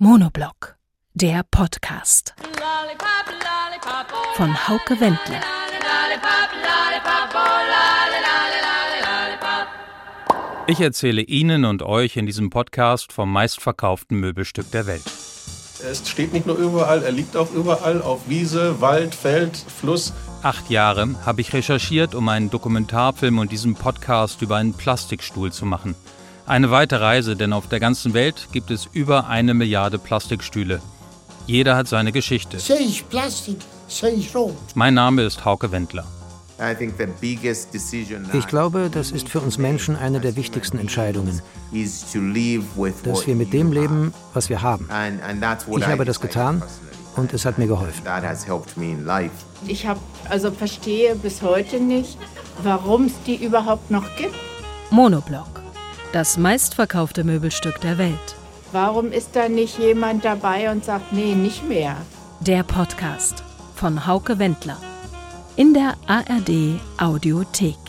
Monoblock, der Podcast von Hauke Wendler. Ich erzähle Ihnen und euch in diesem Podcast vom meistverkauften Möbelstück der Welt. Es steht nicht nur überall, er liegt auch überall auf Wiese, Wald, Feld, Fluss. Acht Jahre habe ich recherchiert, um einen Dokumentarfilm und diesen Podcast über einen Plastikstuhl zu machen. Eine weite Reise, denn auf der ganzen Welt gibt es über eine Milliarde Plastikstühle. Jeder hat seine Geschichte. Mein Name ist Hauke Wendler. Ich glaube, das ist für uns Menschen eine der wichtigsten Entscheidungen, dass wir mit dem leben, was wir haben. Ich habe das getan und es hat mir geholfen. Ich habe also verstehe bis heute nicht, warum es die überhaupt noch gibt. Monoblock, das meistverkaufte Möbelstück der Welt. Warum ist da nicht jemand dabei und sagt, nee, nicht mehr? Der Podcast von Hauke Wendler in der ARD Audiothek.